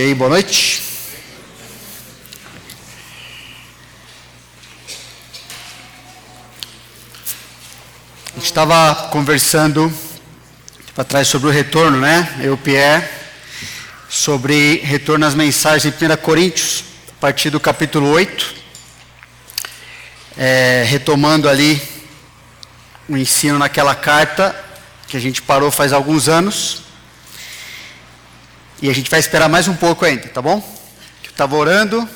aí, boa noite. A gente estava conversando para trás sobre o retorno, né? Eu, Pierre, sobre retorno às mensagens em 1 Coríntios, a partir do capítulo 8, é, retomando ali o ensino naquela carta que a gente parou faz alguns anos. E a gente vai esperar mais um pouco ainda, tá bom? Eu estava orando,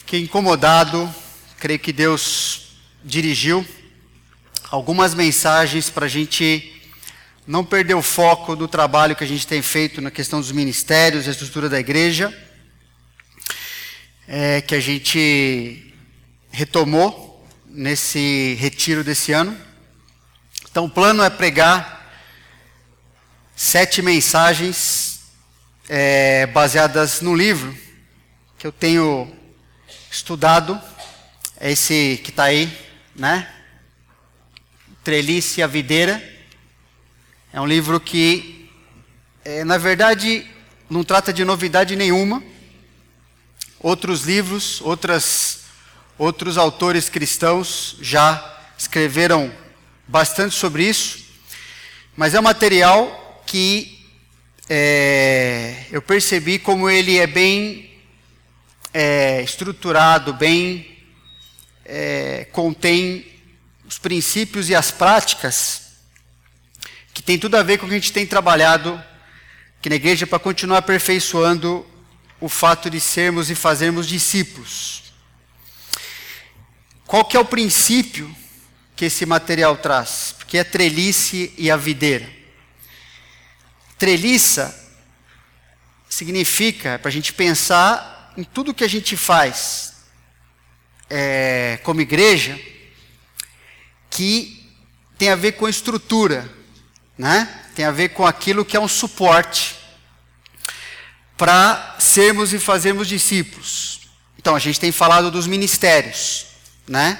fiquei incomodado, creio que Deus dirigiu algumas mensagens para a gente não perder o foco do trabalho que a gente tem feito na questão dos ministérios, a estrutura da igreja, é, que a gente retomou nesse retiro desse ano. Então, o plano é pregar sete mensagens é, baseadas no livro que eu tenho estudado, é esse que está aí, né? Trelice e a Videira. É um livro que, é, na verdade, não trata de novidade nenhuma. Outros livros, outras, outros autores cristãos já escreveram bastante sobre isso, mas é um material que é, eu percebi como ele é bem é, estruturado, bem é, contém os princípios e as práticas que tem tudo a ver com o que a gente tem trabalhado aqui na igreja para continuar aperfeiçoando o fato de sermos e fazermos discípulos. Qual que é o princípio que esse material traz? Porque é trelice e a videira. Treliça significa para a gente pensar em tudo que a gente faz é, como igreja que tem a ver com estrutura, né? Tem a ver com aquilo que é um suporte para sermos e fazermos discípulos. Então a gente tem falado dos ministérios, né?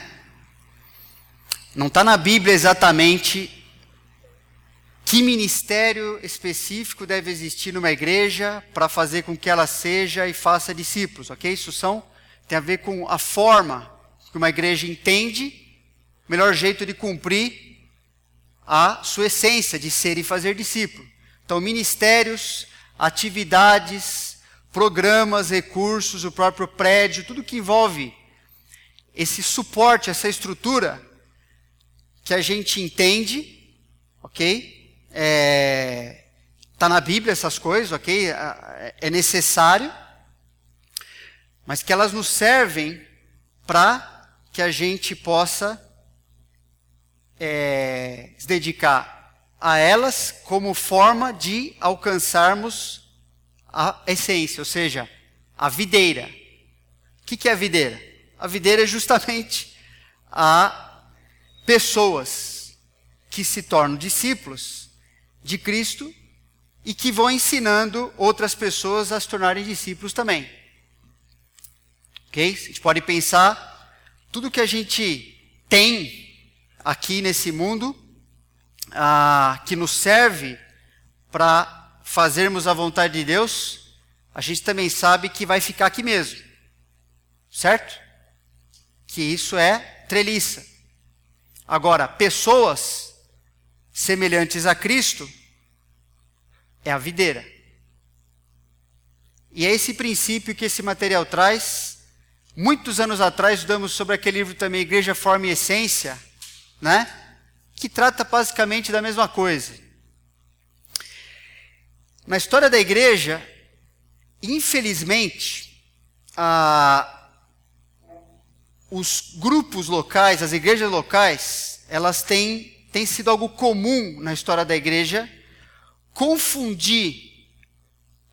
Não está na Bíblia exatamente que ministério específico deve existir numa igreja para fazer com que ela seja e faça discípulos, ok? Isso são, tem a ver com a forma que uma igreja entende, o melhor jeito de cumprir a sua essência de ser e fazer discípulo. Então, ministérios, atividades, programas, recursos, o próprio prédio, tudo que envolve esse suporte, essa estrutura que a gente entende, ok? É, tá na Bíblia essas coisas, ok? É necessário, mas que elas nos servem para que a gente possa é, se dedicar a elas como forma de alcançarmos a essência, ou seja, a videira. O que, que é a videira? A videira é justamente a pessoas que se tornam discípulos de Cristo e que vão ensinando outras pessoas a se tornarem discípulos também. Ok? A gente pode pensar tudo que a gente tem aqui nesse mundo ah, que nos serve para fazermos a vontade de Deus, a gente também sabe que vai ficar aqui mesmo. Certo? Que isso é treliça. Agora, pessoas semelhantes a Cristo é a videira. E é esse princípio que esse material traz. Muitos anos atrás estudamos sobre aquele livro também, Igreja, Forma e Essência, né? que trata basicamente da mesma coisa. Na história da igreja, infelizmente, os grupos locais, as igrejas locais, elas têm tem sido algo comum na história da igreja confundir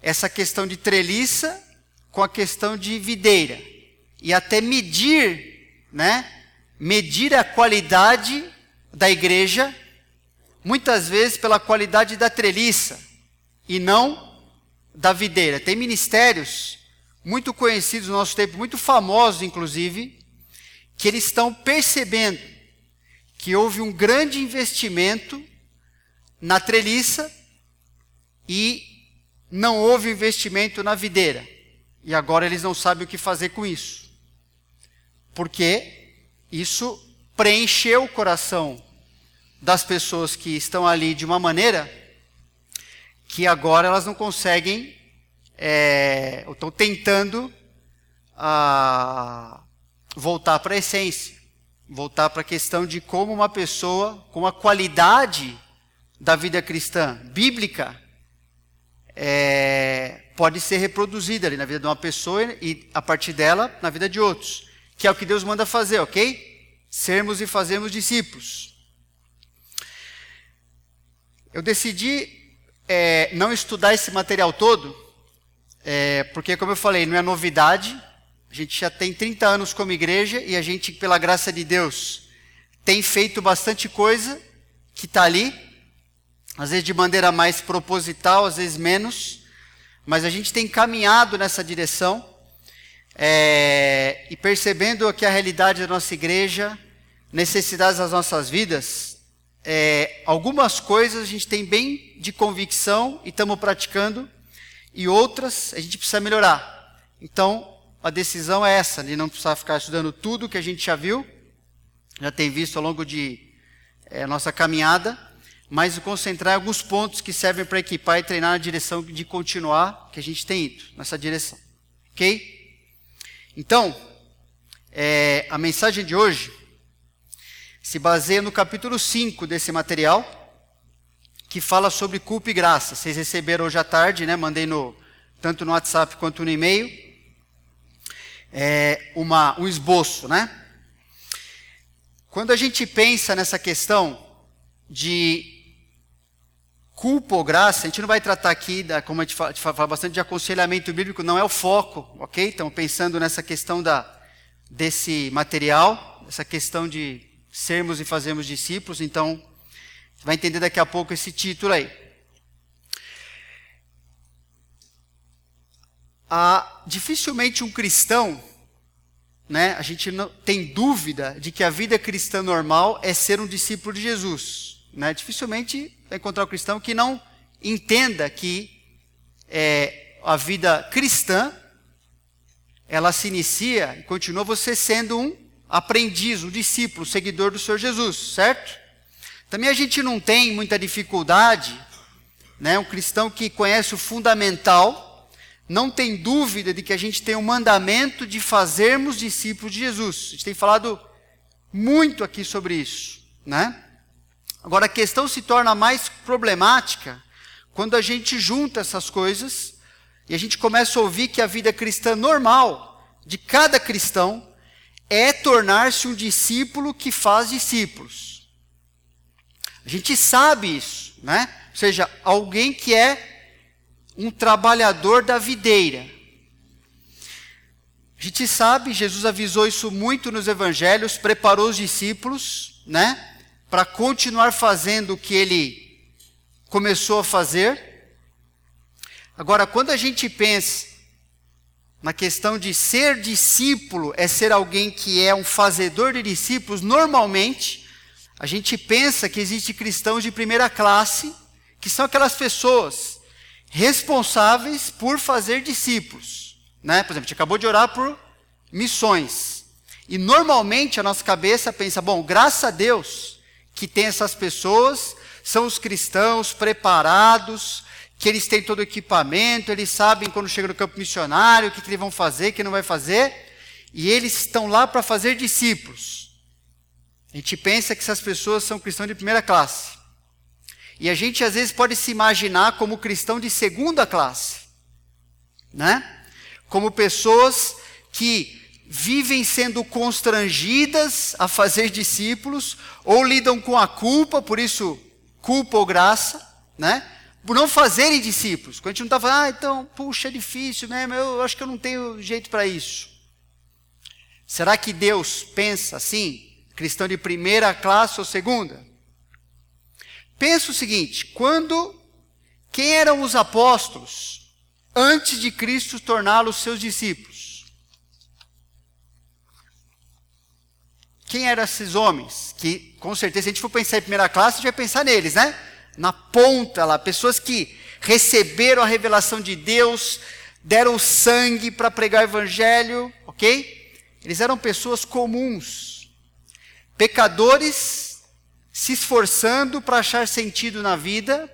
essa questão de treliça com a questão de videira e até medir, né? Medir a qualidade da igreja muitas vezes pela qualidade da treliça e não da videira. Tem ministérios muito conhecidos no nosso tempo, muito famosos inclusive, que eles estão percebendo que houve um grande investimento na treliça e não houve investimento na videira. E agora eles não sabem o que fazer com isso. Porque isso preencheu o coração das pessoas que estão ali de uma maneira que agora elas não conseguem, é, estão tentando a, voltar para a essência, voltar para a questão de como uma pessoa, com a qualidade da vida cristã bíblica, é, pode ser reproduzida ali na vida de uma pessoa e a partir dela na vida de outros, que é o que Deus manda fazer, ok? Sermos e fazermos discípulos. Eu decidi é, não estudar esse material todo, é, porque, como eu falei, não é novidade. A gente já tem 30 anos como igreja e a gente, pela graça de Deus, tem feito bastante coisa que está ali, às vezes de maneira mais proposital, às vezes menos, mas a gente tem caminhado nessa direção é, e percebendo que a realidade da nossa igreja, necessidades das nossas vidas, é, algumas coisas a gente tem bem de convicção e estamos praticando, e outras a gente precisa melhorar. Então, a decisão é essa, de não precisar ficar estudando tudo que a gente já viu, já tem visto ao longo de é, nossa caminhada, mas concentrar em alguns pontos que servem para equipar e treinar na direção de continuar, que a gente tem ido nessa direção. Ok? Então, é, a mensagem de hoje se baseia no capítulo 5 desse material, que fala sobre culpa e graça. Vocês receberam hoje à tarde, né? Mandei no, tanto no WhatsApp quanto no e-mail, é, uma, um esboço, né? Quando a gente pensa nessa questão de culpa ou graça, a gente não vai tratar aqui, da, como a gente fala, fala bastante de aconselhamento bíblico, não é o foco, ok? Então, pensando nessa questão da, desse material, essa questão de sermos e fazermos discípulos, então você vai entender daqui a pouco esse título aí. Ah, dificilmente um cristão, né, a gente não tem dúvida de que a vida cristã normal é ser um discípulo de Jesus. Né? Dificilmente vai encontrar um cristão que não entenda que é, a vida cristã ela se inicia e continua você sendo um aprendiz, um discípulo, seguidor do Senhor Jesus, certo? Também a gente não tem muita dificuldade, né? Um cristão que conhece o fundamental, não tem dúvida de que a gente tem um mandamento de fazermos discípulos de Jesus. A gente tem falado muito aqui sobre isso, né? Agora a questão se torna mais problemática quando a gente junta essas coisas e a gente começa a ouvir que a vida cristã normal de cada cristão é tornar-se um discípulo que faz discípulos. A gente sabe isso, né? Ou seja, alguém que é um trabalhador da videira. A gente sabe, Jesus avisou isso muito nos evangelhos, preparou os discípulos, né? Para continuar fazendo o que ele começou a fazer. Agora, quando a gente pensa na questão de ser discípulo é ser alguém que é um fazedor de discípulos, normalmente a gente pensa que existe cristãos de primeira classe, que são aquelas pessoas responsáveis por fazer discípulos. Né? Por exemplo, a gente acabou de orar por missões. E normalmente a nossa cabeça pensa, bom, graças a Deus que tem essas pessoas, são os cristãos preparados, que eles têm todo o equipamento, eles sabem quando chega no campo missionário, o que, que eles vão fazer, o que não vai fazer, e eles estão lá para fazer discípulos. A gente pensa que essas pessoas são cristãos de primeira classe. E a gente às vezes pode se imaginar como cristão de segunda classe, né? Como pessoas que vivem sendo constrangidas a fazer discípulos ou lidam com a culpa, por isso culpa ou graça, né? por não fazerem discípulos. Quando a gente não está falando, ah, então, puxa, é difícil mesmo, eu acho que eu não tenho jeito para isso. Será que Deus pensa assim? Cristão de primeira classe ou segunda? Pensa o seguinte: quando, quem eram os apóstolos antes de Cristo torná-los seus discípulos? Quem eram esses homens? Que, com certeza, se a gente for pensar em primeira classe, a gente vai pensar neles, né? na ponta lá, pessoas que receberam a revelação de Deus, deram sangue para pregar o evangelho, ok? Eles eram pessoas comuns, pecadores, se esforçando para achar sentido na vida,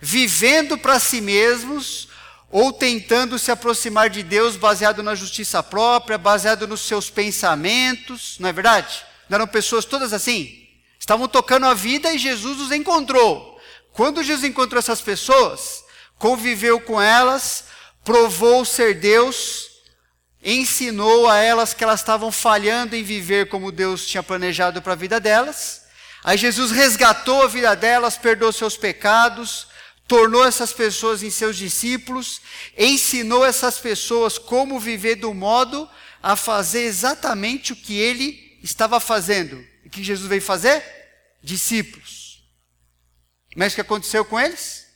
vivendo para si mesmos, ou tentando se aproximar de Deus baseado na justiça própria, baseado nos seus pensamentos, não é verdade? Não eram pessoas todas assim? Estavam tocando a vida e Jesus os encontrou. Quando Jesus encontrou essas pessoas, conviveu com elas, provou ser Deus, ensinou a elas que elas estavam falhando em viver como Deus tinha planejado para a vida delas. Aí Jesus resgatou a vida delas, perdoou seus pecados, tornou essas pessoas em seus discípulos, ensinou essas pessoas como viver do modo a fazer exatamente o que ele estava fazendo. O que Jesus veio fazer? Discípulos. Mas o que aconteceu com eles?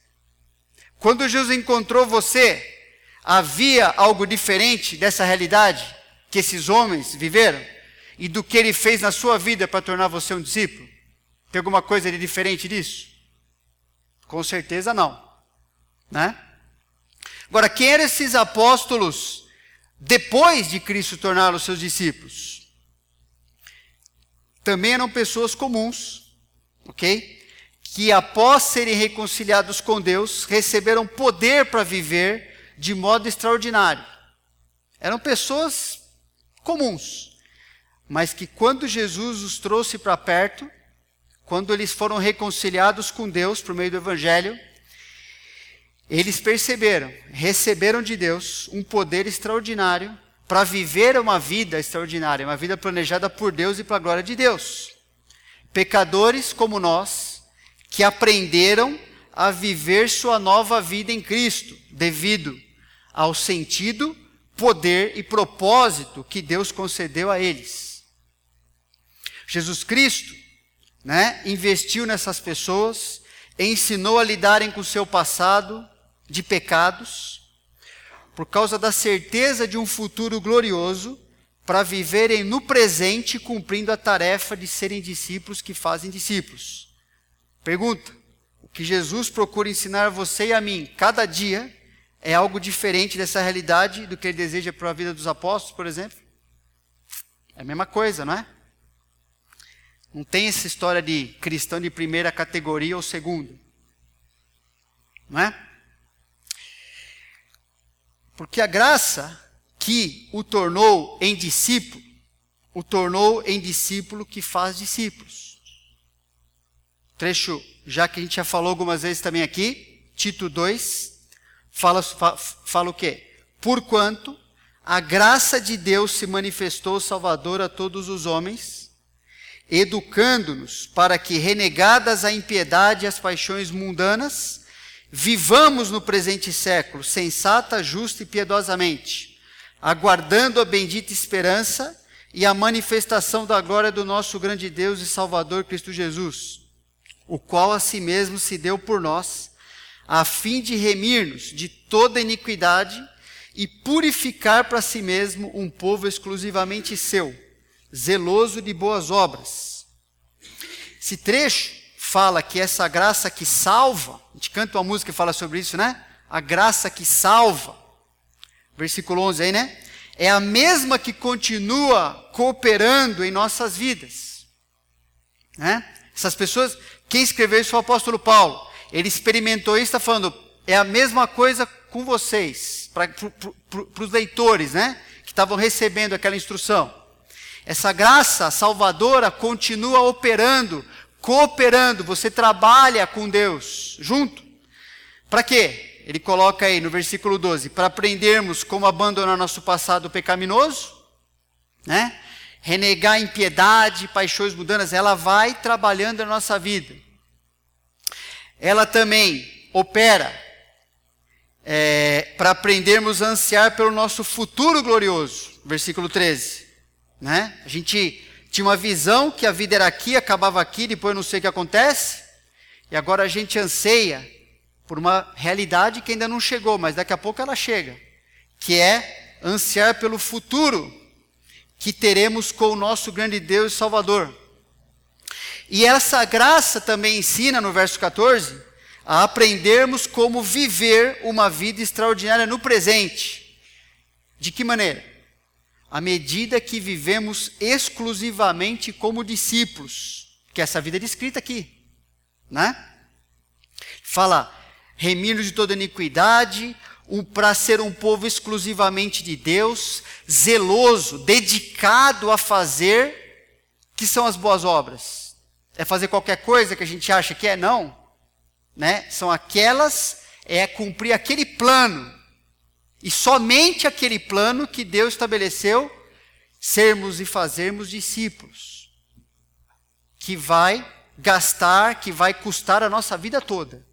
Quando Jesus encontrou você, havia algo diferente dessa realidade que esses homens viveram e do que ele fez na sua vida para tornar você um discípulo? Tem alguma coisa de diferente disso? Com certeza não. Né? Agora, quem eram esses apóstolos depois de Cristo torná-los seus discípulos? Também eram pessoas comuns, ok? Que após serem reconciliados com Deus, receberam poder para viver de modo extraordinário. Eram pessoas comuns, mas que quando Jesus os trouxe para perto, quando eles foram reconciliados com Deus por meio do Evangelho, eles perceberam, receberam de Deus um poder extraordinário para viver uma vida extraordinária, uma vida planejada por Deus e para a glória de Deus. Pecadores como nós, que aprenderam a viver sua nova vida em Cristo, devido ao sentido, poder e propósito que Deus concedeu a eles. Jesus Cristo né, investiu nessas pessoas, ensinou a lidarem com o seu passado de pecados, por causa da certeza de um futuro glorioso, para viverem no presente cumprindo a tarefa de serem discípulos que fazem discípulos. Pergunta: o que Jesus procura ensinar a você e a mim cada dia é algo diferente dessa realidade do que ele deseja para a vida dos apóstolos, por exemplo? É a mesma coisa, não é? Não tem essa história de cristão de primeira categoria ou segunda. Não é? Porque a graça que o tornou em discípulo, o tornou em discípulo que faz discípulos. Trecho, já que a gente já falou algumas vezes também aqui, Tito 2, fala, fala o quê? Porquanto a graça de Deus se manifestou salvador a todos os homens, educando-nos para que, renegadas a impiedade e as paixões mundanas, vivamos no presente século sensata, justa e piedosamente, aguardando a bendita esperança e a manifestação da glória do nosso grande Deus e Salvador Cristo Jesus, o qual a si mesmo se deu por nós, a fim de remir-nos de toda iniquidade e purificar para si mesmo um povo exclusivamente seu zeloso de boas obras. Esse trecho fala que essa graça que salva, a gente canta uma música que fala sobre isso, né? A graça que salva, versículo 11 aí, né? É a mesma que continua cooperando em nossas vidas. Né? Essas pessoas, quem escreveu isso foi o apóstolo Paulo. Ele experimentou isso, está falando, é a mesma coisa com vocês, para os leitores, né? Que estavam recebendo aquela instrução. Essa graça salvadora continua operando, cooperando. Você trabalha com Deus junto. Para quê? Ele coloca aí no versículo 12: para aprendermos como abandonar nosso passado pecaminoso, né? renegar impiedade, paixões mundanas, ela vai trabalhando na nossa vida. Ela também opera é, para aprendermos a ansiar pelo nosso futuro glorioso. Versículo 13. Né? A gente tinha uma visão que a vida era aqui, acabava aqui, depois não sei o que acontece. E agora a gente anseia por uma realidade que ainda não chegou, mas daqui a pouco ela chega, que é ansiar pelo futuro que teremos com o nosso grande Deus e Salvador. E essa graça também ensina no verso 14 a aprendermos como viver uma vida extraordinária no presente. De que maneira? À medida que vivemos exclusivamente como discípulos, que essa vida é descrita aqui, né? Fala, remir de toda iniquidade, um, para ser um povo exclusivamente de Deus, zeloso, dedicado a fazer, que são as boas obras. É fazer qualquer coisa que a gente acha que é? Não né? São aquelas, é cumprir aquele plano. E somente aquele plano que Deus estabeleceu, sermos e fazermos discípulos. Que vai gastar, que vai custar a nossa vida toda.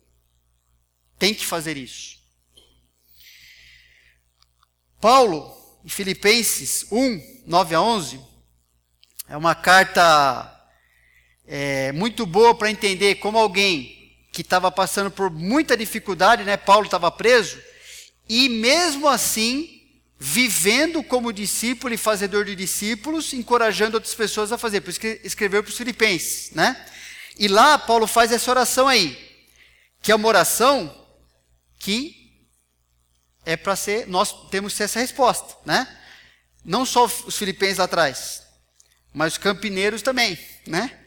Tem que fazer isso. Paulo, em Filipenses 1, 9 a 11, é uma carta é, muito boa para entender como alguém que estava passando por muita dificuldade, né? Paulo estava preso, e mesmo assim, vivendo como discípulo e fazedor de discípulos, encorajando outras pessoas a fazer. Por isso que escreveu para os filipenses, né? E lá Paulo faz essa oração aí, que é uma oração que é para ser, nós temos que ter essa resposta, né? Não só os filipenses lá atrás, mas os campineiros também, né?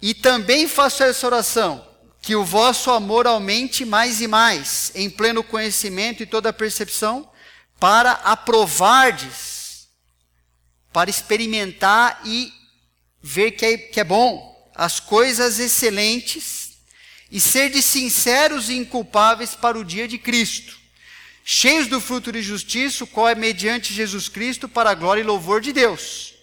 E também faço essa oração que o vosso amor aumente mais e mais, em pleno conhecimento e toda percepção, para aprovardes, para experimentar e ver que é, que é bom, as coisas excelentes, e ser de sinceros e inculpáveis para o dia de Cristo, cheios do fruto de justiça, qual é mediante Jesus Cristo, para a glória e louvor de Deus.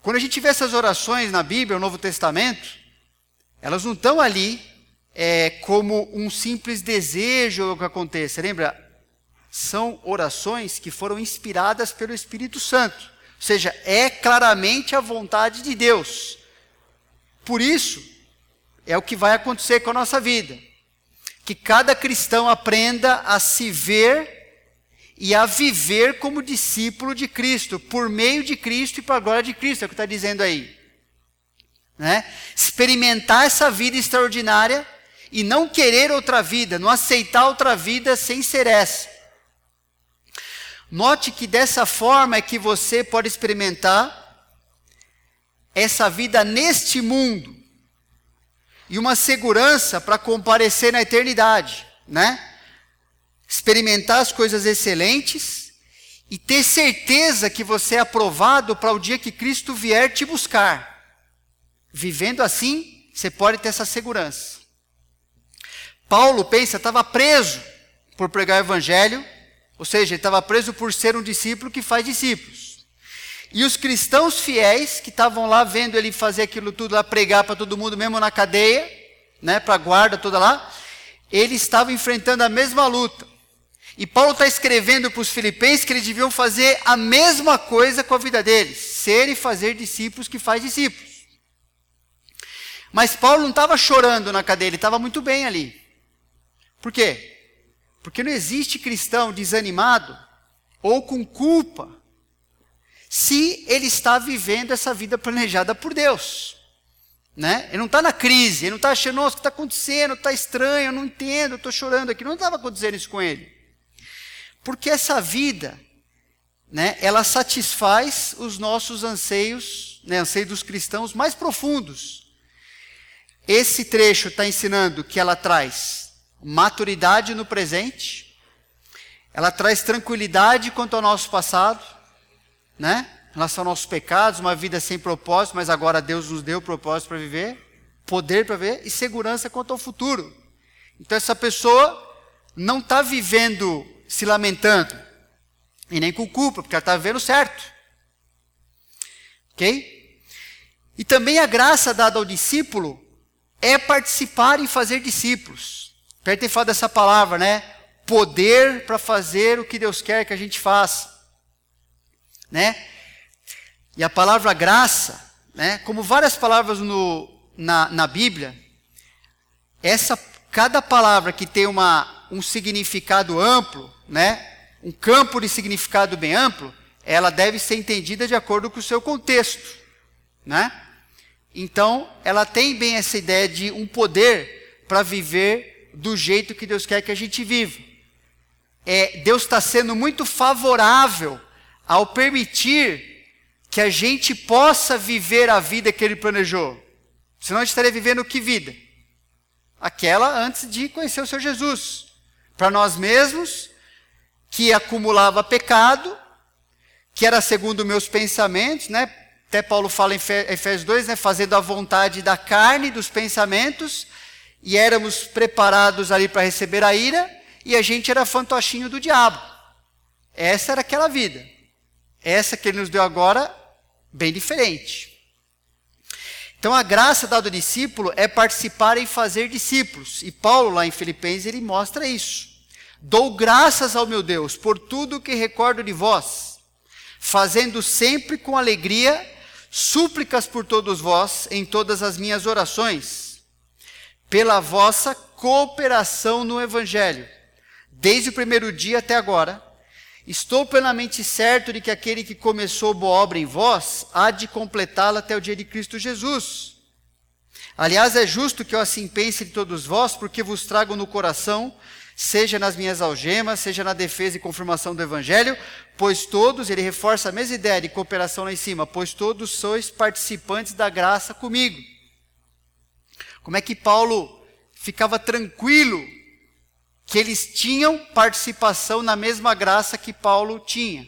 Quando a gente vê essas orações na Bíblia, no Novo Testamento, elas não estão ali é, como um simples desejo que aconteça. Lembra? São orações que foram inspiradas pelo Espírito Santo. Ou seja, é claramente a vontade de Deus. Por isso, é o que vai acontecer com a nossa vida. Que cada cristão aprenda a se ver e a viver como discípulo de Cristo, por meio de Cristo e para a glória de Cristo, é o que está dizendo aí. Né? Experimentar essa vida extraordinária e não querer outra vida, não aceitar outra vida sem ser essa. Note que dessa forma é que você pode experimentar essa vida neste mundo e uma segurança para comparecer na eternidade, né? Experimentar as coisas excelentes e ter certeza que você é aprovado para o dia que Cristo vier te buscar. Vivendo assim, você pode ter essa segurança. Paulo, pensa, estava preso por pregar o evangelho, ou seja, ele estava preso por ser um discípulo que faz discípulos. E os cristãos fiéis, que estavam lá vendo ele fazer aquilo tudo lá, pregar para todo mundo, mesmo na cadeia, né, para a guarda toda lá, eles estavam enfrentando a mesma luta. E Paulo está escrevendo para os filipenses que eles deviam fazer a mesma coisa com a vida deles, ser e fazer discípulos que faz discípulos. Mas Paulo não estava chorando na cadeia, ele estava muito bem ali. Por quê? Porque não existe cristão desanimado ou com culpa se ele está vivendo essa vida planejada por Deus. Né? Ele não está na crise, ele não está achando, nossa, o que está acontecendo? Está estranho, eu não entendo, estou chorando aqui. Não estava acontecendo isso com ele. Porque essa vida, né, ela satisfaz os nossos anseios, né, anseios dos cristãos mais profundos. Esse trecho está ensinando que ela traz maturidade no presente, ela traz tranquilidade quanto ao nosso passado, né? Em relação aos nossos pecados, uma vida sem propósito, mas agora Deus nos deu propósito para viver, poder para viver e segurança quanto ao futuro. Então essa pessoa não está vivendo se lamentando e nem com culpa, porque ela está vivendo certo. Ok? E também a graça dada ao discípulo é participar e fazer discípulos. Perto tem falado dessa palavra, né? Poder para fazer o que Deus quer que a gente faça. Né? E a palavra graça, né? como várias palavras no, na, na Bíblia, essa, cada palavra que tem uma, um significado amplo, né? um campo de significado bem amplo, ela deve ser entendida de acordo com o seu contexto. Né? Então, ela tem bem essa ideia de um poder para viver do jeito que Deus quer que a gente viva. É, Deus está sendo muito favorável ao permitir que a gente possa viver a vida que Ele planejou. Senão a gente estaria vivendo que vida? Aquela antes de conhecer o Senhor Jesus. Para nós mesmos, que acumulava pecado, que era segundo meus pensamentos, né? Até Paulo fala em Efésios 2, né? Fazendo a vontade da carne, dos pensamentos, e éramos preparados ali para receber a ira, e a gente era fantochinho do diabo. Essa era aquela vida. Essa que ele nos deu agora, bem diferente. Então a graça dada ao discípulo é participar em fazer discípulos. E Paulo, lá em Filipenses, ele mostra isso. Dou graças ao meu Deus por tudo que recordo de vós, fazendo sempre com alegria súplicas por todos vós em todas as minhas orações, pela vossa cooperação no Evangelho, desde o primeiro dia até agora. Estou plenamente certo de que aquele que começou boa obra em vós há de completá-la até o dia de Cristo Jesus. Aliás, é justo que eu assim pense de todos vós, porque vos trago no coração seja nas minhas algemas, seja na defesa e confirmação do Evangelho, pois todos, ele reforça a mesma ideia de cooperação lá em cima, pois todos sois participantes da graça comigo. Como é que Paulo ficava tranquilo que eles tinham participação na mesma graça que Paulo tinha?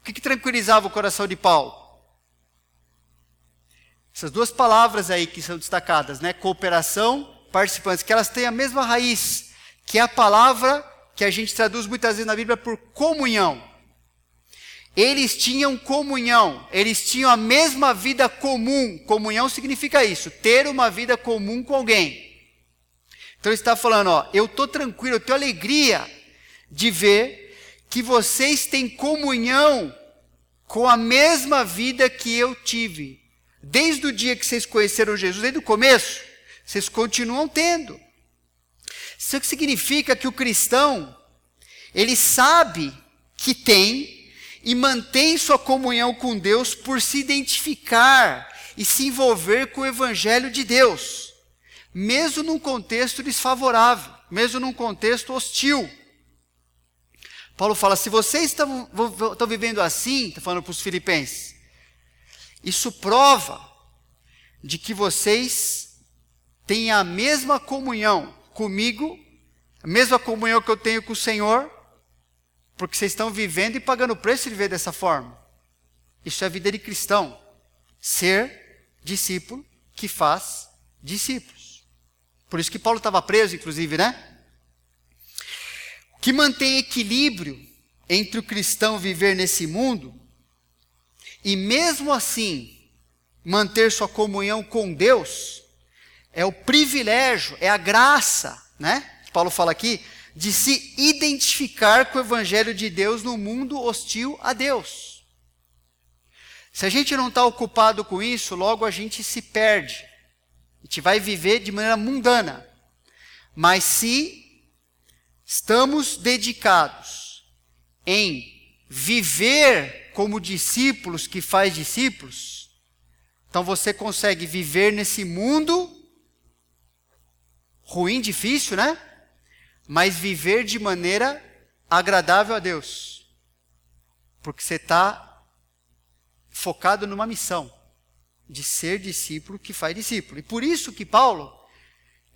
O que, que tranquilizava o coração de Paulo? Essas duas palavras aí que são destacadas, né? Cooperação, participantes, que elas têm a mesma raiz que é a palavra que a gente traduz muitas vezes na Bíblia por comunhão. Eles tinham comunhão, eles tinham a mesma vida comum. Comunhão significa isso, ter uma vida comum com alguém. Então ele está falando, ó, eu estou tranquilo, eu tenho alegria de ver que vocês têm comunhão com a mesma vida que eu tive. Desde o dia que vocês conheceram Jesus, desde o começo, vocês continuam tendo. Isso significa que o cristão, ele sabe que tem e mantém sua comunhão com Deus por se identificar e se envolver com o evangelho de Deus, mesmo num contexto desfavorável, mesmo num contexto hostil. Paulo fala: se vocês estão, vivendo assim, está falando para os filipenses, isso prova de que vocês têm a mesma comunhão comigo, a mesma comunhão que eu tenho com o Senhor, porque vocês estão vivendo e pagando o preço de viver dessa forma. Isso é vida de cristão. Ser discípulo que faz discípulos. Por isso que Paulo estava preso, inclusive, né? O que mantém equilíbrio entre o cristão viver nesse mundo e mesmo assim manter sua comunhão com Deus é o privilégio, é a graça, né? Paulo fala aqui, de se identificar com o evangelho de Deus no mundo hostil a Deus. Se a gente não está ocupado com isso, logo a gente se perde. A gente vai viver de maneira mundana. Mas se estamos dedicados em viver como discípulos que faz discípulos, então você consegue viver nesse mundo ruim, difícil, né? Mas viver de maneira agradável a Deus. Porque você está focado numa missão de ser discípulo que faz discípulo. E por isso que Paulo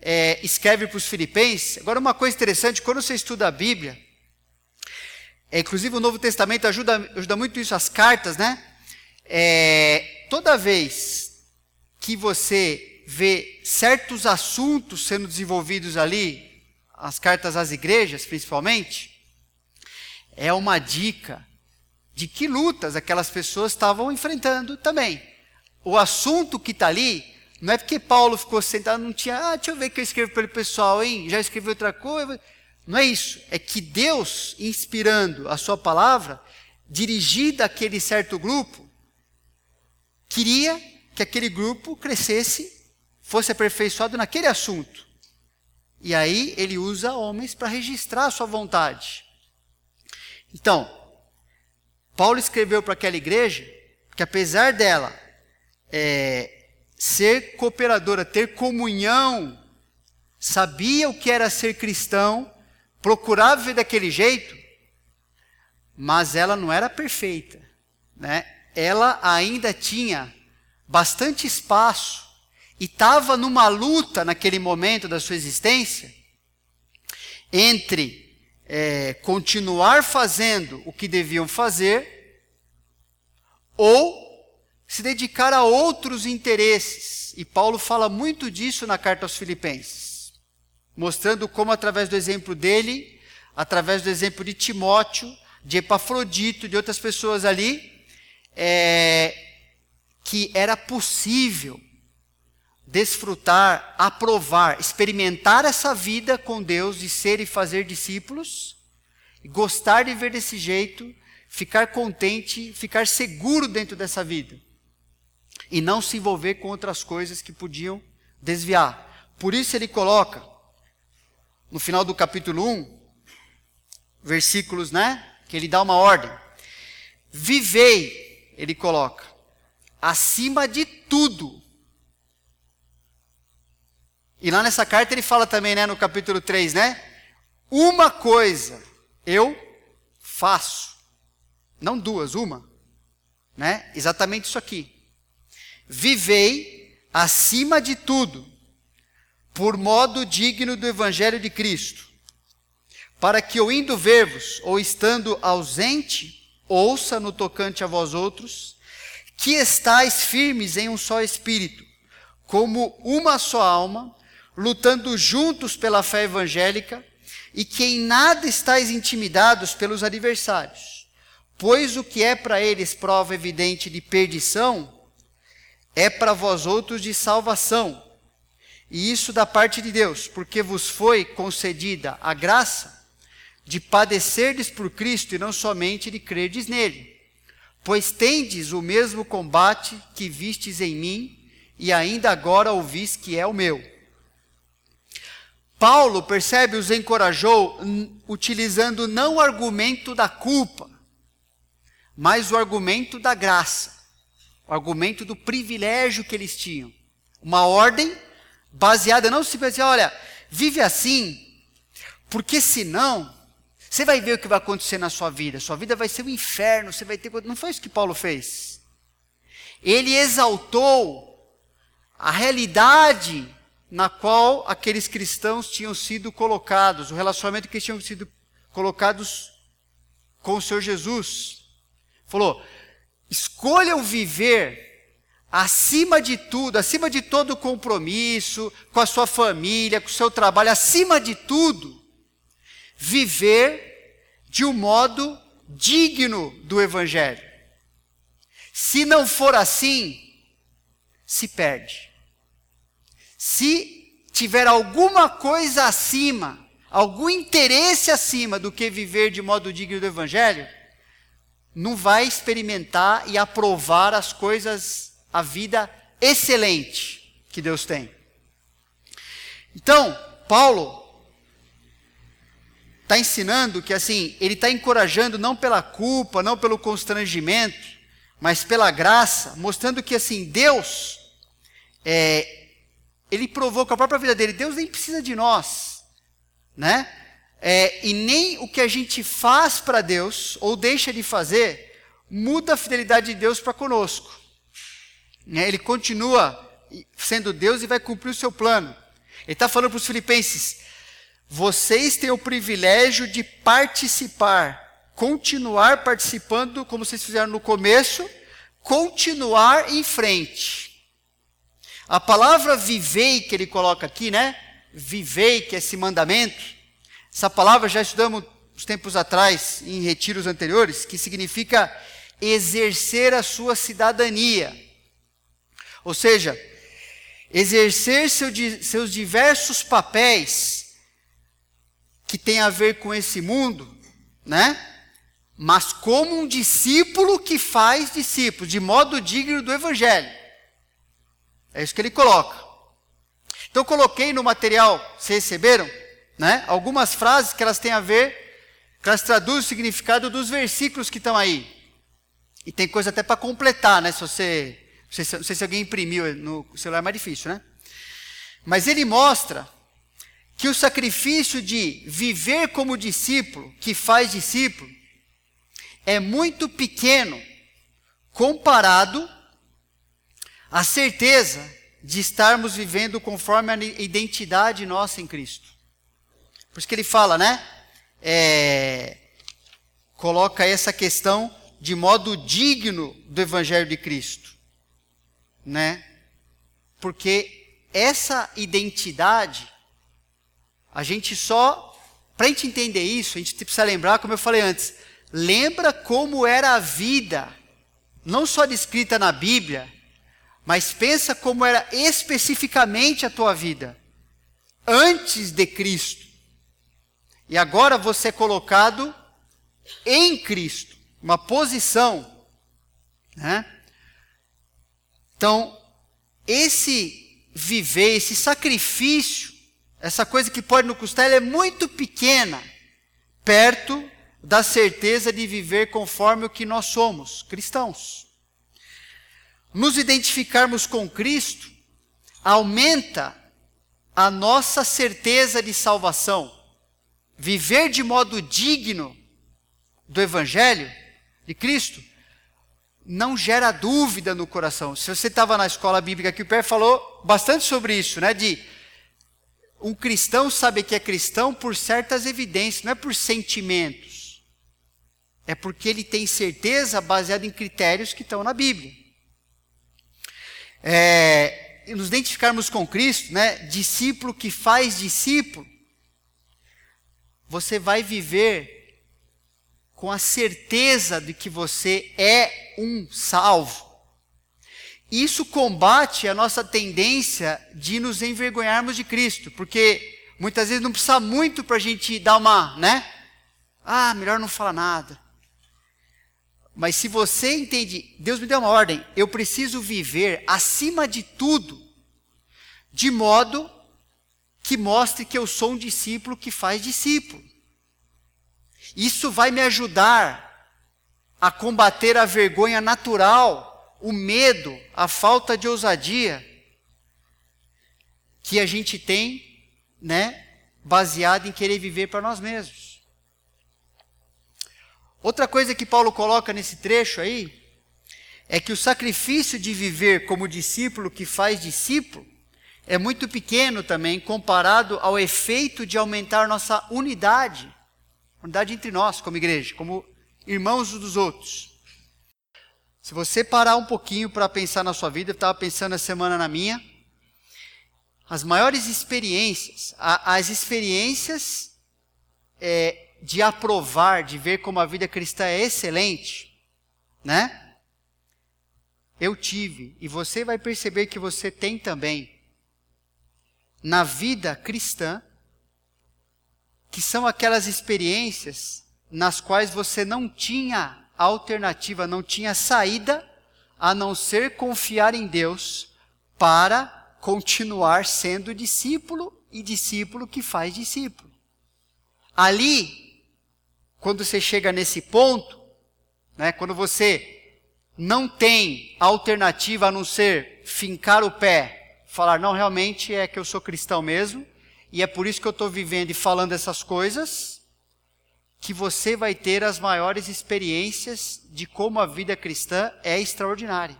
é, escreve para os filipenses. Agora, uma coisa interessante, quando você estuda a Bíblia, é, inclusive o Novo Testamento ajuda, ajuda muito isso, as cartas, né? É, toda vez que você vê certos assuntos sendo desenvolvidos ali, as cartas às igrejas principalmente, é uma dica de que lutas aquelas pessoas estavam enfrentando também. O assunto que está ali, não é porque Paulo ficou sentado, não tinha, ah, deixa eu ver o que eu escrevo para o pessoal, hein? Já escrevi outra coisa. Não é isso. É que Deus, inspirando a sua palavra, dirigida àquele certo grupo, queria que aquele grupo crescesse fosse aperfeiçoado naquele assunto. E aí ele usa homens para registrar a sua vontade. Então, Paulo escreveu para aquela igreja que apesar dela é, ser cooperadora, ter comunhão sabia o que era ser cristão, procurava viver daquele jeito, mas ela não era perfeita, né? Ela ainda tinha bastante espaço e estava numa luta naquele momento da sua existência entre é, continuar fazendo o que deviam fazer ou se dedicar a outros interesses. E Paulo fala muito disso na carta aos Filipenses, mostrando como, através do exemplo dele, através do exemplo de Timóteo, de Epafrodito, de outras pessoas ali, é, que era possível desfrutar, aprovar, experimentar essa vida com Deus de ser e fazer discípulos, gostar de ver desse jeito, ficar contente, ficar seguro dentro dessa vida e não se envolver com outras coisas que podiam desviar. Por isso ele coloca no final do capítulo 1, versículos, né, que ele dá uma ordem. Vivei, ele coloca, acima de tudo e lá nessa carta ele fala também, né, no capítulo 3, né? Uma coisa eu faço. Não duas, uma. Né? Exatamente isso aqui. Vivei acima de tudo, por modo digno do evangelho de Cristo, para que eu indo ver-vos ou estando ausente, ouça no tocante a vós outros, que estáis firmes em um só espírito, como uma só alma, lutando juntos pela fé evangélica, e que em nada estáis intimidados pelos adversários, pois o que é para eles prova evidente de perdição, é para vós outros de salvação. E isso da parte de Deus, porque vos foi concedida a graça de padecerdes por Cristo e não somente de crerdes nele. Pois tendes o mesmo combate que vistes em mim e ainda agora ouvis que é o meu. Paulo, percebe, os encorajou utilizando não o argumento da culpa, mas o argumento da graça, o argumento do privilégio que eles tinham. Uma ordem baseada não simplesmente, olha, vive assim, porque senão você vai ver o que vai acontecer na sua vida. Sua vida vai ser um inferno, você vai ter. Não foi isso que Paulo fez. Ele exaltou a realidade na qual aqueles cristãos tinham sido colocados, o relacionamento que eles tinham sido colocados com o Senhor Jesus. Falou: escolham viver acima de tudo, acima de todo compromisso, com a sua família, com o seu trabalho, acima de tudo, viver de um modo digno do Evangelho. Se não for assim, se perde. Se tiver alguma coisa acima, algum interesse acima do que viver de modo digno do Evangelho, não vai experimentar e aprovar as coisas, a vida excelente que Deus tem. Então, Paulo está ensinando que assim, ele está encorajando não pela culpa, não pelo constrangimento, mas pela graça, mostrando que assim, Deus é, ele provou com a própria vida dele, Deus nem precisa de nós, né? É, e nem o que a gente faz para Deus ou deixa de fazer muda a fidelidade de Deus para conosco. Né? Ele continua sendo Deus e vai cumprir o seu plano. Ele está falando para os filipenses: vocês têm o privilégio de participar, continuar participando, como vocês fizeram no começo, continuar em frente. A palavra vivei que ele coloca aqui, né? Vivei, que é esse mandamento. Essa palavra já estudamos uns tempos atrás, em retiros anteriores, que significa exercer a sua cidadania. Ou seja, exercer seu, seus diversos papéis que tem a ver com esse mundo, né? Mas como um discípulo que faz discípulos, de modo digno do evangelho. É isso que ele coloca. Então coloquei no material, vocês receberam, né? Algumas frases que elas têm a ver, que elas traduzem o significado dos versículos que estão aí. E tem coisa até para completar, né? Se você, não sei, se, não sei se alguém imprimiu no celular é mais difícil, né? Mas ele mostra que o sacrifício de viver como discípulo, que faz discípulo, é muito pequeno comparado à certeza de estarmos vivendo conforme a identidade nossa em Cristo. Por isso que ele fala, né? É, coloca essa questão de modo digno do Evangelho de Cristo, né? Porque essa identidade, a gente só, para a gente entender isso, a gente precisa lembrar, como eu falei antes, lembra como era a vida, não só descrita na Bíblia, mas pensa como era especificamente a tua vida antes de Cristo. E agora você é colocado em Cristo, uma posição, né? Então, esse viver, esse sacrifício, essa coisa que pode nos custar, ela é muito pequena perto da certeza de viver conforme o que nós somos, cristãos. Nos identificarmos com Cristo aumenta a nossa certeza de salvação. Viver de modo digno do Evangelho de Cristo não gera dúvida no coração. Se você estava na escola bíblica que o Pé falou bastante sobre isso, né? De um cristão sabe que é cristão por certas evidências, não é por sentimentos. É porque ele tem certeza baseada em critérios que estão na Bíblia. É, nos identificarmos com Cristo, né? Discípulo que faz discípulo, você vai viver com a certeza de que você é um salvo. Isso combate a nossa tendência de nos envergonharmos de Cristo, porque muitas vezes não precisa muito para a gente dar uma, né? Ah, melhor não falar nada. Mas se você entende, Deus me deu uma ordem, eu preciso viver acima de tudo, de modo que mostre que eu sou um discípulo que faz discípulo. Isso vai me ajudar a combater a vergonha natural, o medo, a falta de ousadia que a gente tem, né, baseado em querer viver para nós mesmos. Outra coisa que Paulo coloca nesse trecho aí é que o sacrifício de viver como discípulo que faz discípulo é muito pequeno também comparado ao efeito de aumentar nossa unidade, unidade entre nós como igreja, como irmãos dos outros. Se você parar um pouquinho para pensar na sua vida, eu estava pensando a semana na minha, as maiores experiências, as experiências é, de aprovar, de ver como a vida cristã é excelente, né? Eu tive, e você vai perceber que você tem também, na vida cristã, que são aquelas experiências nas quais você não tinha alternativa, não tinha saída, a não ser confiar em Deus para continuar sendo discípulo e discípulo que faz discípulo. Ali quando você chega nesse ponto, né, quando você não tem alternativa a não ser fincar o pé, falar, não, realmente é que eu sou cristão mesmo, e é por isso que eu estou vivendo e falando essas coisas, que você vai ter as maiores experiências de como a vida cristã é extraordinária.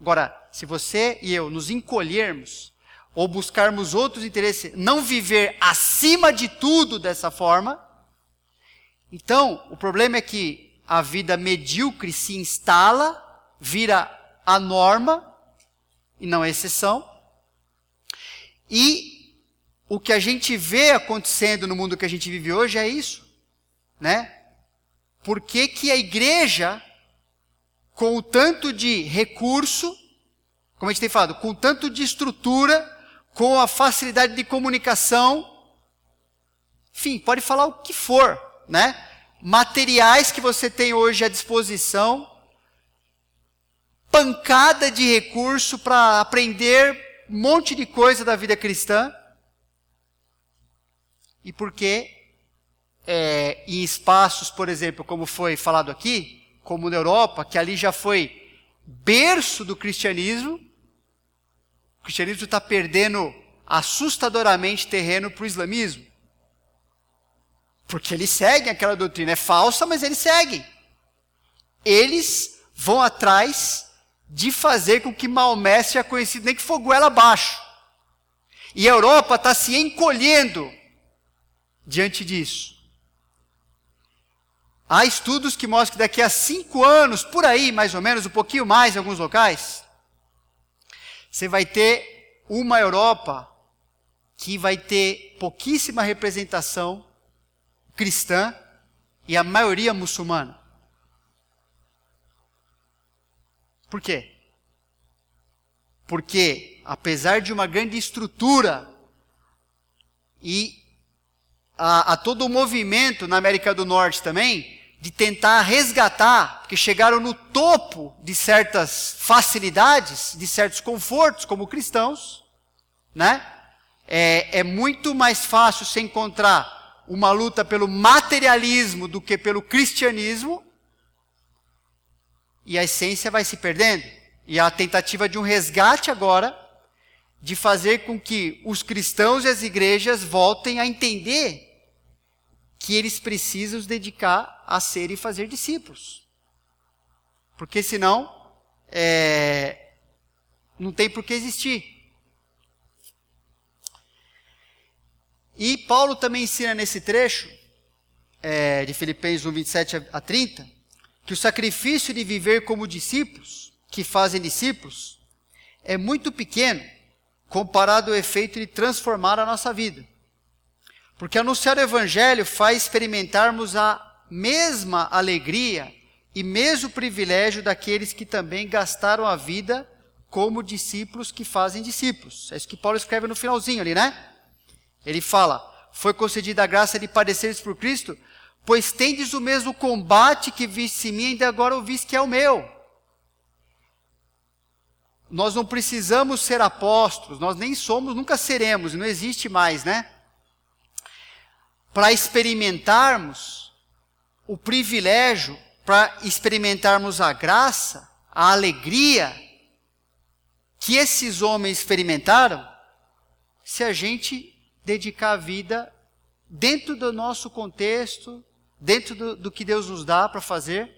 Agora, se você e eu nos encolhermos, ou buscarmos outros interesses, não viver acima de tudo dessa forma, então, o problema é que a vida medíocre se instala, vira a norma, e não a exceção. E o que a gente vê acontecendo no mundo que a gente vive hoje é isso, né? Por que, que a igreja, com o tanto de recurso, como a gente tem falado, com tanto de estrutura, com a facilidade de comunicação, enfim, pode falar o que for, né? Materiais que você tem hoje à disposição, pancada de recurso para aprender um monte de coisa da vida cristã. E porque é, em espaços, por exemplo, como foi falado aqui, como na Europa, que ali já foi berço do cristianismo, o cristianismo está perdendo assustadoramente terreno para o islamismo. Porque eles seguem aquela doutrina. É falsa, mas eles seguem. Eles vão atrás de fazer com que Maomé seja conhecido, nem que for goela abaixo. E a Europa está se encolhendo diante disso. Há estudos que mostram que daqui a cinco anos, por aí mais ou menos, um pouquinho mais em alguns locais, você vai ter uma Europa que vai ter pouquíssima representação cristã e a maioria muçulmana. Por quê? Porque, apesar de uma grande estrutura e a, a todo o movimento na América do Norte também, de tentar resgatar, porque chegaram no topo de certas facilidades, de certos confortos como cristãos, né? É, é muito mais fácil se encontrar uma luta pelo materialismo do que pelo cristianismo, e a essência vai se perdendo. E a tentativa de um resgate agora, de fazer com que os cristãos e as igrejas voltem a entender que eles precisam se dedicar a ser e fazer discípulos. Porque senão, é, não tem por que existir. E Paulo também ensina nesse trecho, é, de Filipenses 1, 27 a 30, que o sacrifício de viver como discípulos, que fazem discípulos, é muito pequeno comparado ao efeito de transformar a nossa vida. Porque anunciar o Evangelho faz experimentarmos a mesma alegria e mesmo privilégio daqueles que também gastaram a vida como discípulos que fazem discípulos. É isso que Paulo escreve no finalzinho ali, né? Ele fala: Foi concedida a graça de padeceres por Cristo, pois tendes o mesmo combate que viste em mim, ainda agora ouvis que é o meu. Nós não precisamos ser apóstolos, nós nem somos, nunca seremos, não existe mais, né? Para experimentarmos o privilégio, para experimentarmos a graça, a alegria que esses homens experimentaram, se a gente dedicar a vida dentro do nosso contexto, dentro do, do que Deus nos dá para fazer,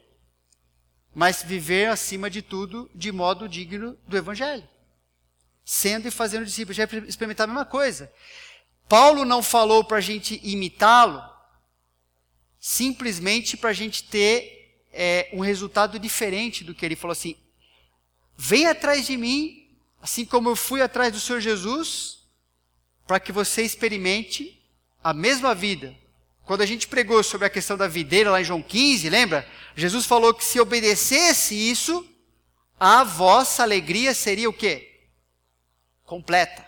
mas viver acima de tudo de modo digno do Evangelho. Sendo e fazendo discípulos. Já experimentar a mesma coisa. Paulo não falou para a gente imitá-lo, simplesmente para a gente ter é, um resultado diferente do que ele falou assim. Vem atrás de mim, assim como eu fui atrás do Senhor Jesus, para que você experimente a mesma vida. Quando a gente pregou sobre a questão da videira lá em João 15, lembra? Jesus falou que se obedecesse isso, a vossa alegria seria o quê? Completa.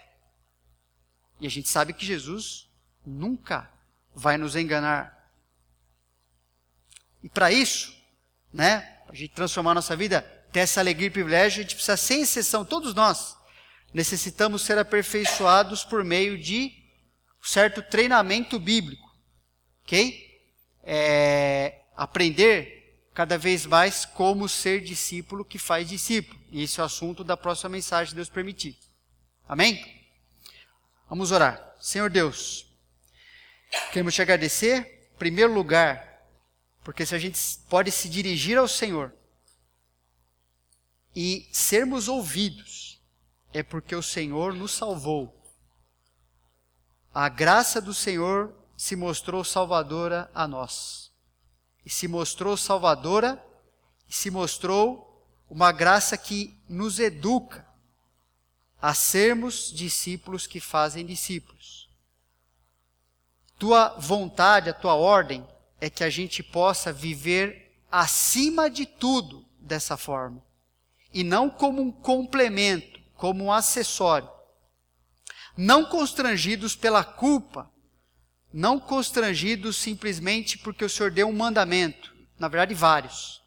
E a gente sabe que Jesus nunca vai nos enganar. E para isso, né, a gente transformar a nossa vida, ter essa alegria e privilégio, a gente precisa, sem exceção, todos nós, necessitamos ser aperfeiçoados por meio de certo treinamento bíblico, ok? É, aprender cada vez mais como ser discípulo que faz discípulo. E esse é o assunto da próxima mensagem, Deus permitir. Amém? Vamos orar. Senhor Deus, queremos te agradecer, em primeiro lugar, porque se a gente pode se dirigir ao Senhor e sermos ouvidos, é porque o Senhor nos salvou. A graça do Senhor se mostrou salvadora a nós. E se mostrou salvadora, e se mostrou uma graça que nos educa a sermos discípulos que fazem discípulos. Tua vontade, a tua ordem é que a gente possa viver acima de tudo dessa forma, e não como um complemento como um acessório. Não constrangidos pela culpa, não constrangidos simplesmente porque o Senhor deu um mandamento, na verdade vários,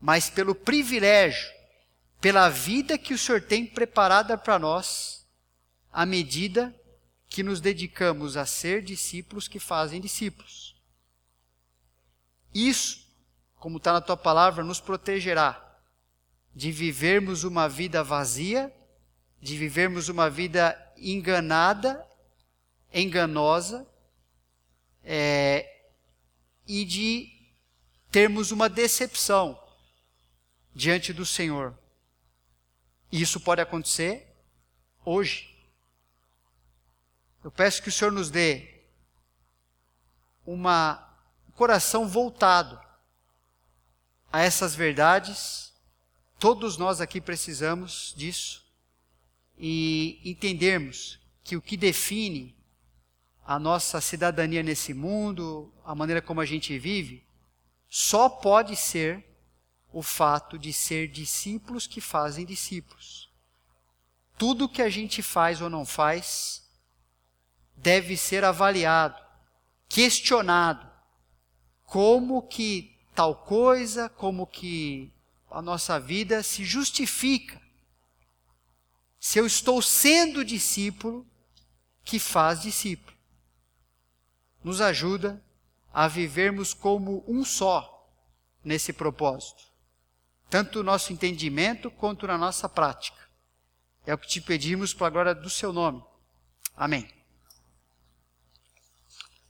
mas pelo privilégio, pela vida que o Senhor tem preparada para nós, à medida que nos dedicamos a ser discípulos que fazem discípulos. Isso, como está na tua palavra, nos protegerá de vivermos uma vida vazia, de vivermos uma vida enganada, enganosa, é, e de termos uma decepção diante do Senhor. E isso pode acontecer hoje. Eu peço que o Senhor nos dê uma, um coração voltado a essas verdades. Todos nós aqui precisamos disso. E entendermos que o que define a nossa cidadania nesse mundo, a maneira como a gente vive, só pode ser o fato de ser discípulos que fazem discípulos. Tudo que a gente faz ou não faz deve ser avaliado, questionado, como que tal coisa, como que a nossa vida se justifica. Se eu estou sendo discípulo que faz discípulo. Nos ajuda a vivermos como um só nesse propósito. Tanto no nosso entendimento quanto na nossa prática. É o que te pedimos para a glória do seu nome. Amém.